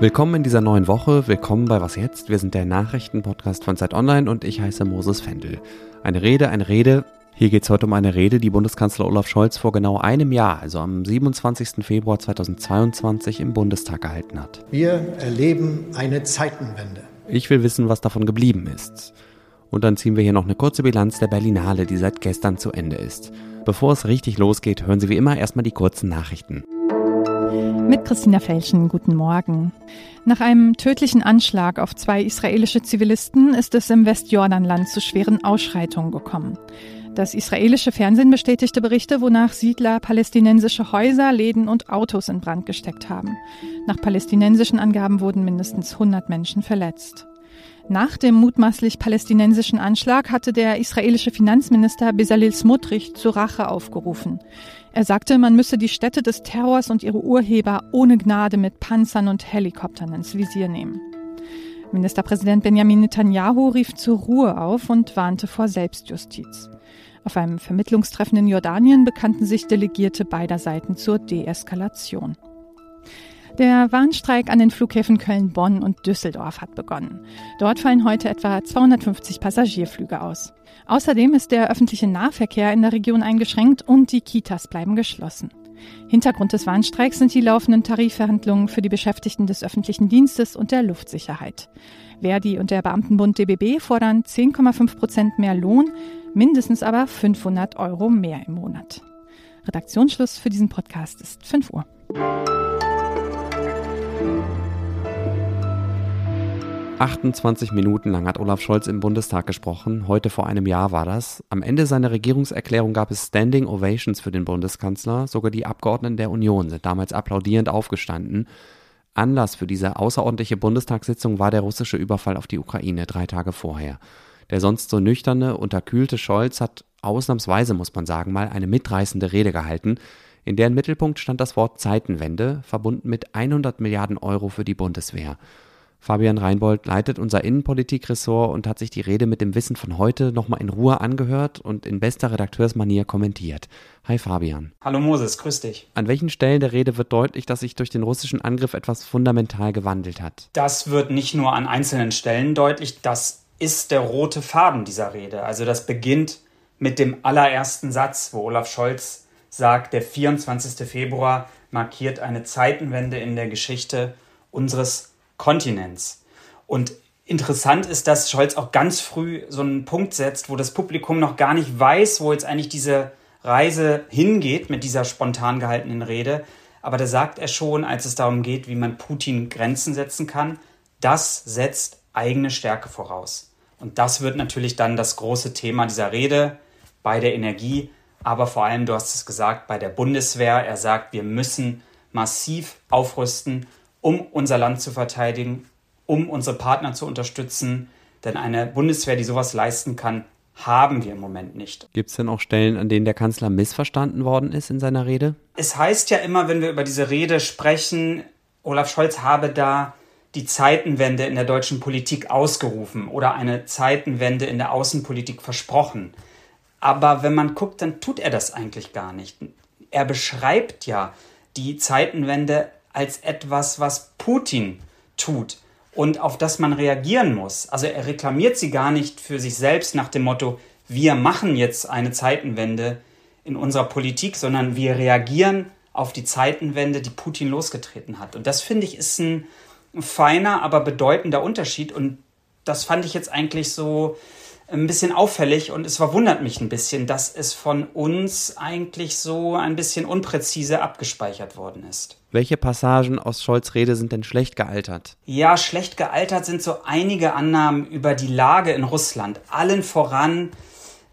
Willkommen in dieser neuen Woche, willkommen bei Was jetzt? Wir sind der Nachrichtenpodcast von Zeit Online und ich heiße Moses Fendel. Eine Rede, eine Rede. Hier geht es heute um eine Rede, die Bundeskanzler Olaf Scholz vor genau einem Jahr, also am 27. Februar 2022 im Bundestag gehalten hat. Wir erleben eine Zeitenwende. Ich will wissen, was davon geblieben ist. Und dann ziehen wir hier noch eine kurze Bilanz der Berlinale, die seit gestern zu Ende ist. Bevor es richtig losgeht, hören Sie wie immer erstmal die kurzen Nachrichten. Mit Christina Felschen, guten Morgen. Nach einem tödlichen Anschlag auf zwei israelische Zivilisten ist es im Westjordanland zu schweren Ausschreitungen gekommen. Das israelische Fernsehen bestätigte Berichte, wonach Siedler palästinensische Häuser, Läden und Autos in Brand gesteckt haben. Nach palästinensischen Angaben wurden mindestens 100 Menschen verletzt. Nach dem mutmaßlich palästinensischen Anschlag hatte der israelische Finanzminister Bezalel Smotrich zur Rache aufgerufen. Er sagte, man müsse die Städte des Terrors und ihre Urheber ohne Gnade mit Panzern und Helikoptern ins Visier nehmen. Ministerpräsident Benjamin Netanyahu rief zur Ruhe auf und warnte vor Selbstjustiz. Auf einem Vermittlungstreffen in Jordanien bekannten sich Delegierte beider Seiten zur Deeskalation. Der Warnstreik an den Flughäfen Köln, Bonn und Düsseldorf hat begonnen. Dort fallen heute etwa 250 Passagierflüge aus. Außerdem ist der öffentliche Nahverkehr in der Region eingeschränkt und die Kitas bleiben geschlossen. Hintergrund des Warnstreiks sind die laufenden Tarifverhandlungen für die Beschäftigten des öffentlichen Dienstes und der Luftsicherheit. Verdi und der Beamtenbund DBB fordern 10,5 Prozent mehr Lohn, mindestens aber 500 Euro mehr im Monat. Redaktionsschluss für diesen Podcast ist 5 Uhr. 28 Minuten lang hat Olaf Scholz im Bundestag gesprochen. Heute vor einem Jahr war das. Am Ende seiner Regierungserklärung gab es Standing Ovations für den Bundeskanzler. Sogar die Abgeordneten der Union sind damals applaudierend aufgestanden. Anlass für diese außerordentliche Bundestagssitzung war der russische Überfall auf die Ukraine drei Tage vorher. Der sonst so nüchterne, unterkühlte Scholz hat ausnahmsweise, muss man sagen, mal eine mitreißende Rede gehalten, in deren Mittelpunkt stand das Wort Zeitenwende, verbunden mit 100 Milliarden Euro für die Bundeswehr. Fabian Reinbold leitet unser Innenpolitikressort und hat sich die Rede mit dem Wissen von heute nochmal in Ruhe angehört und in bester Redakteursmanier kommentiert. Hi Fabian. Hallo Moses, grüß dich. An welchen Stellen der Rede wird deutlich, dass sich durch den russischen Angriff etwas fundamental gewandelt hat? Das wird nicht nur an einzelnen Stellen deutlich, das ist der rote Faden dieser Rede. Also das beginnt mit dem allerersten Satz, wo Olaf Scholz sagt, der 24. Februar markiert eine Zeitenwende in der Geschichte unseres Kontinents. Und interessant ist, dass Scholz auch ganz früh so einen Punkt setzt, wo das Publikum noch gar nicht weiß, wo jetzt eigentlich diese Reise hingeht mit dieser spontan gehaltenen Rede. Aber da sagt er schon, als es darum geht, wie man Putin Grenzen setzen kann, das setzt eigene Stärke voraus. Und das wird natürlich dann das große Thema dieser Rede bei der Energie, aber vor allem, du hast es gesagt, bei der Bundeswehr. Er sagt, wir müssen massiv aufrüsten um unser Land zu verteidigen, um unsere Partner zu unterstützen. Denn eine Bundeswehr, die sowas leisten kann, haben wir im Moment nicht. Gibt es denn auch Stellen, an denen der Kanzler missverstanden worden ist in seiner Rede? Es heißt ja immer, wenn wir über diese Rede sprechen, Olaf Scholz habe da die Zeitenwende in der deutschen Politik ausgerufen oder eine Zeitenwende in der Außenpolitik versprochen. Aber wenn man guckt, dann tut er das eigentlich gar nicht. Er beschreibt ja die Zeitenwende als etwas, was Putin tut und auf das man reagieren muss. Also er reklamiert sie gar nicht für sich selbst nach dem Motto, wir machen jetzt eine Zeitenwende in unserer Politik, sondern wir reagieren auf die Zeitenwende, die Putin losgetreten hat. Und das finde ich ist ein feiner, aber bedeutender Unterschied. Und das fand ich jetzt eigentlich so ein bisschen auffällig und es verwundert mich ein bisschen, dass es von uns eigentlich so ein bisschen unpräzise abgespeichert worden ist. Welche Passagen aus Scholz Rede sind denn schlecht gealtert? Ja, schlecht gealtert sind so einige Annahmen über die Lage in Russland. Allen voran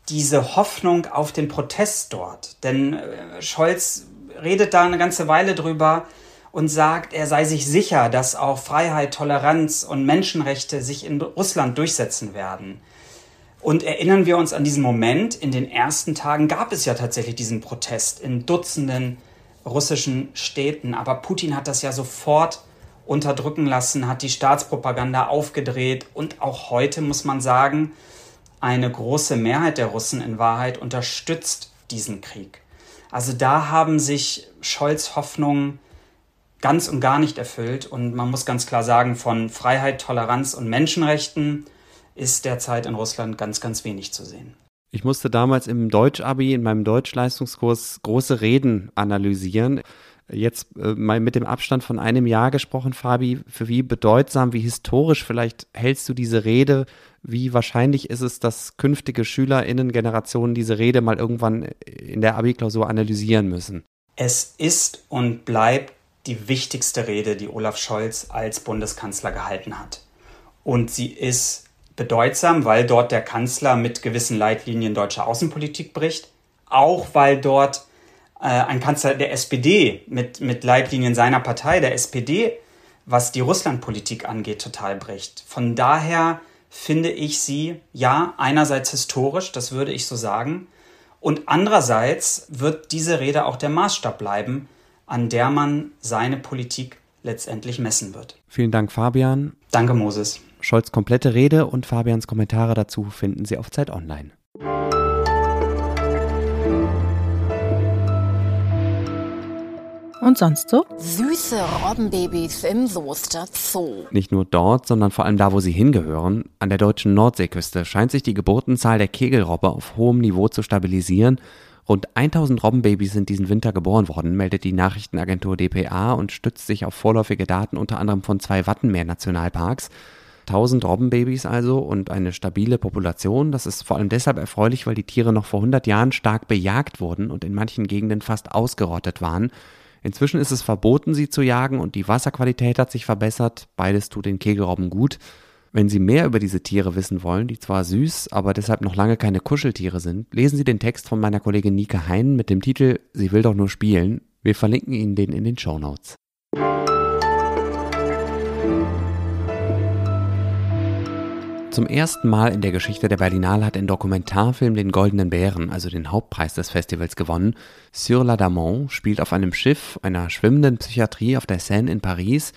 diese Hoffnung auf den Protest dort. Denn äh, Scholz redet da eine ganze Weile drüber und sagt, er sei sich sicher, dass auch Freiheit, Toleranz und Menschenrechte sich in Russland durchsetzen werden. Und erinnern wir uns an diesen Moment, in den ersten Tagen gab es ja tatsächlich diesen Protest in Dutzenden russischen Städten, aber Putin hat das ja sofort unterdrücken lassen, hat die Staatspropaganda aufgedreht und auch heute muss man sagen, eine große Mehrheit der Russen in Wahrheit unterstützt diesen Krieg. Also da haben sich Scholz Hoffnungen ganz und gar nicht erfüllt. Und man muss ganz klar sagen, von Freiheit, Toleranz und Menschenrechten ist derzeit in Russland ganz, ganz wenig zu sehen. Ich musste damals im Deutsch-Abi, in meinem Deutschleistungskurs, große Reden analysieren. Jetzt äh, mal mit dem Abstand von einem Jahr gesprochen, Fabi, für wie bedeutsam, wie historisch vielleicht hältst du diese Rede? Wie wahrscheinlich ist es, dass künftige SchülerInnen-Generationen diese Rede mal irgendwann in der Abi-Klausur analysieren müssen? Es ist und bleibt die wichtigste Rede, die Olaf Scholz als Bundeskanzler gehalten hat. Und sie ist bedeutsam, weil dort der Kanzler mit gewissen Leitlinien deutscher Außenpolitik bricht, auch weil dort äh, ein Kanzler der SPD mit, mit Leitlinien seiner Partei, der SPD, was die Russlandpolitik angeht, total bricht. Von daher finde ich sie, ja, einerseits historisch, das würde ich so sagen, und andererseits wird diese Rede auch der Maßstab bleiben, an der man seine Politik letztendlich messen wird. Vielen Dank, Fabian. Danke, Moses. Scholz komplette Rede und Fabians Kommentare dazu finden Sie auf Zeit Online. Und sonst so? Süße Robbenbabys im Soester Zoo. Nicht nur dort, sondern vor allem da, wo sie hingehören. An der deutschen Nordseeküste scheint sich die Geburtenzahl der Kegelrobbe auf hohem Niveau zu stabilisieren. Rund 1000 Robbenbabys sind diesen Winter geboren worden, meldet die Nachrichtenagentur dpa und stützt sich auf vorläufige Daten unter anderem von zwei Wattenmeer-Nationalparks. 1000 Robbenbabys also und eine stabile Population. Das ist vor allem deshalb erfreulich, weil die Tiere noch vor 100 Jahren stark bejagt wurden und in manchen Gegenden fast ausgerottet waren. Inzwischen ist es verboten, sie zu jagen und die Wasserqualität hat sich verbessert. Beides tut den Kegelrobben gut. Wenn Sie mehr über diese Tiere wissen wollen, die zwar süß, aber deshalb noch lange keine Kuscheltiere sind, lesen Sie den Text von meiner Kollegin Nika Hein mit dem Titel Sie will doch nur spielen. Wir verlinken Ihnen den in den Show Notes. Zum ersten Mal in der Geschichte der Berlinale hat ein Dokumentarfilm den Goldenen Bären, also den Hauptpreis des Festivals, gewonnen. Sur la Damont spielt auf einem Schiff einer schwimmenden Psychiatrie auf der Seine in Paris.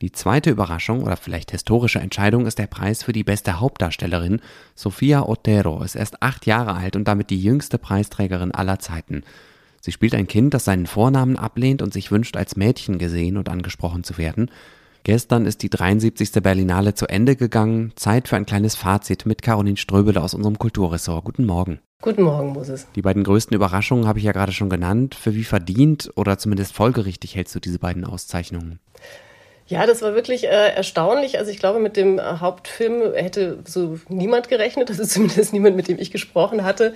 Die zweite Überraschung oder vielleicht historische Entscheidung ist der Preis für die beste Hauptdarstellerin. Sofia Otero ist erst acht Jahre alt und damit die jüngste Preisträgerin aller Zeiten. Sie spielt ein Kind, das seinen Vornamen ablehnt und sich wünscht, als Mädchen gesehen und angesprochen zu werden. Gestern ist die 73. Berlinale zu Ende gegangen. Zeit für ein kleines Fazit mit Caroline Ströbele aus unserem Kulturressort. Guten Morgen. Guten Morgen, Moses. Die beiden größten Überraschungen habe ich ja gerade schon genannt. Für wie verdient oder zumindest folgerichtig hältst du diese beiden Auszeichnungen? Ja, das war wirklich äh, erstaunlich. Also ich glaube, mit dem äh, Hauptfilm hätte so niemand gerechnet, also zumindest niemand, mit dem ich gesprochen hatte.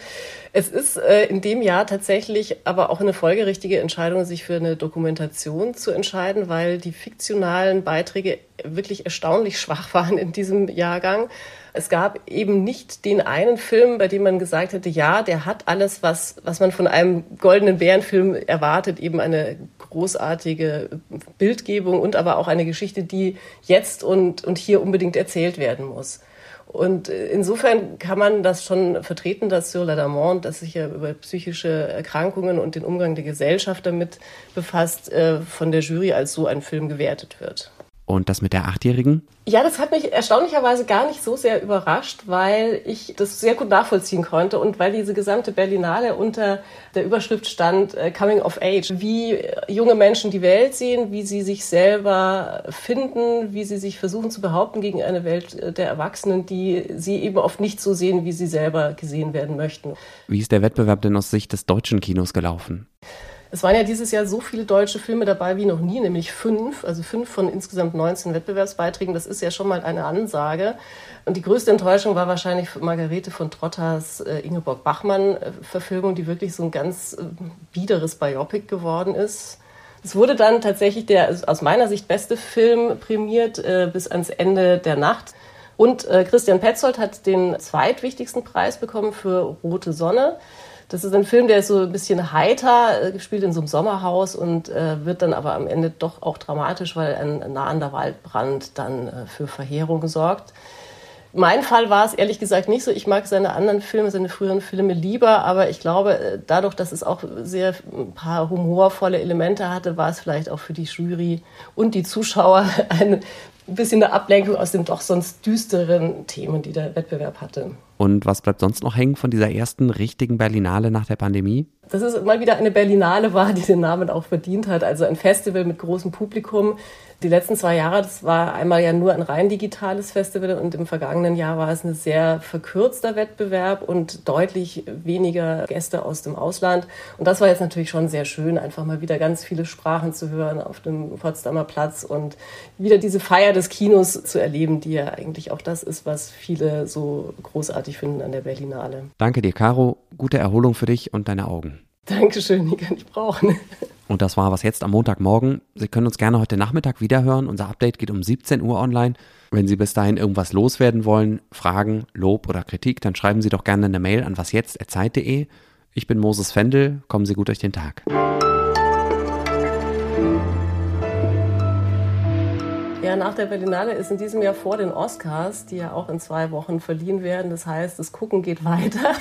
Es ist äh, in dem Jahr tatsächlich aber auch eine folgerichtige Entscheidung, sich für eine Dokumentation zu entscheiden, weil die fiktionalen Beiträge wirklich erstaunlich schwach waren in diesem Jahrgang. Es gab eben nicht den einen Film, bei dem man gesagt hätte, ja, der hat alles, was, was man von einem goldenen Bärenfilm erwartet, eben eine großartige Bildgebung und aber auch eine Geschichte, die jetzt und, und hier unbedingt erzählt werden muss. Und insofern kann man das schon vertreten, dass Sur la Damont, das sich ja über psychische Erkrankungen und den Umgang der Gesellschaft damit befasst, äh, von der Jury als so ein Film gewertet wird. Und das mit der Achtjährigen? Ja, das hat mich erstaunlicherweise gar nicht so sehr überrascht, weil ich das sehr gut nachvollziehen konnte und weil diese gesamte Berlinale unter der Überschrift stand äh, Coming of Age. Wie junge Menschen die Welt sehen, wie sie sich selber finden, wie sie sich versuchen zu behaupten gegen eine Welt äh, der Erwachsenen, die sie eben oft nicht so sehen, wie sie selber gesehen werden möchten. Wie ist der Wettbewerb denn aus Sicht des deutschen Kinos gelaufen? Es waren ja dieses Jahr so viele deutsche Filme dabei wie noch nie, nämlich fünf, also fünf von insgesamt 19 Wettbewerbsbeiträgen. Das ist ja schon mal eine Ansage. Und die größte Enttäuschung war wahrscheinlich Margarete von Trotters äh, Ingeborg Bachmann-Verfilmung, die wirklich so ein ganz äh, biederes Biopic geworden ist. Es wurde dann tatsächlich der aus meiner Sicht beste Film prämiert äh, bis ans Ende der Nacht. Und äh, Christian Petzold hat den zweitwichtigsten Preis bekommen für Rote Sonne. Das ist ein Film, der ist so ein bisschen heiter, äh, gespielt in so einem Sommerhaus und äh, wird dann aber am Ende doch auch dramatisch, weil ein nahender Waldbrand dann äh, für Verheerung sorgt. Mein Fall war es ehrlich gesagt nicht so. Ich mag seine anderen Filme, seine früheren Filme lieber, aber ich glaube, äh, dadurch, dass es auch sehr ein paar humorvolle Elemente hatte, war es vielleicht auch für die Jury und die Zuschauer ein bisschen eine Ablenkung aus den doch sonst düsteren Themen, die der Wettbewerb hatte. Und was bleibt sonst noch hängen von dieser ersten richtigen Berlinale nach der Pandemie? Dass es mal wieder eine Berlinale war, die den Namen auch verdient hat. Also ein Festival mit großem Publikum, die letzten zwei Jahre, das war einmal ja nur ein rein digitales Festival und im vergangenen Jahr war es ein sehr verkürzter Wettbewerb und deutlich weniger Gäste aus dem Ausland. Und das war jetzt natürlich schon sehr schön, einfach mal wieder ganz viele Sprachen zu hören auf dem Potsdamer Platz und wieder diese Feier des Kinos zu erleben, die ja eigentlich auch das ist, was viele so großartig finden an der Berlinale. Danke dir, Caro. Gute Erholung für dich und deine Augen. Dankeschön, die kann ich brauchen. Und das war was jetzt am Montagmorgen. Sie können uns gerne heute Nachmittag wiederhören. Unser Update geht um 17 Uhr online. Wenn Sie bis dahin irgendwas loswerden wollen, Fragen, Lob oder Kritik, dann schreiben Sie doch gerne eine Mail an wasjetzt.zeit.de. Ich bin Moses Fendel. Kommen Sie gut durch den Tag. Ja, nach der Berlinale ist in diesem Jahr vor den Oscars, die ja auch in zwei Wochen verliehen werden. Das heißt, das Gucken geht weiter.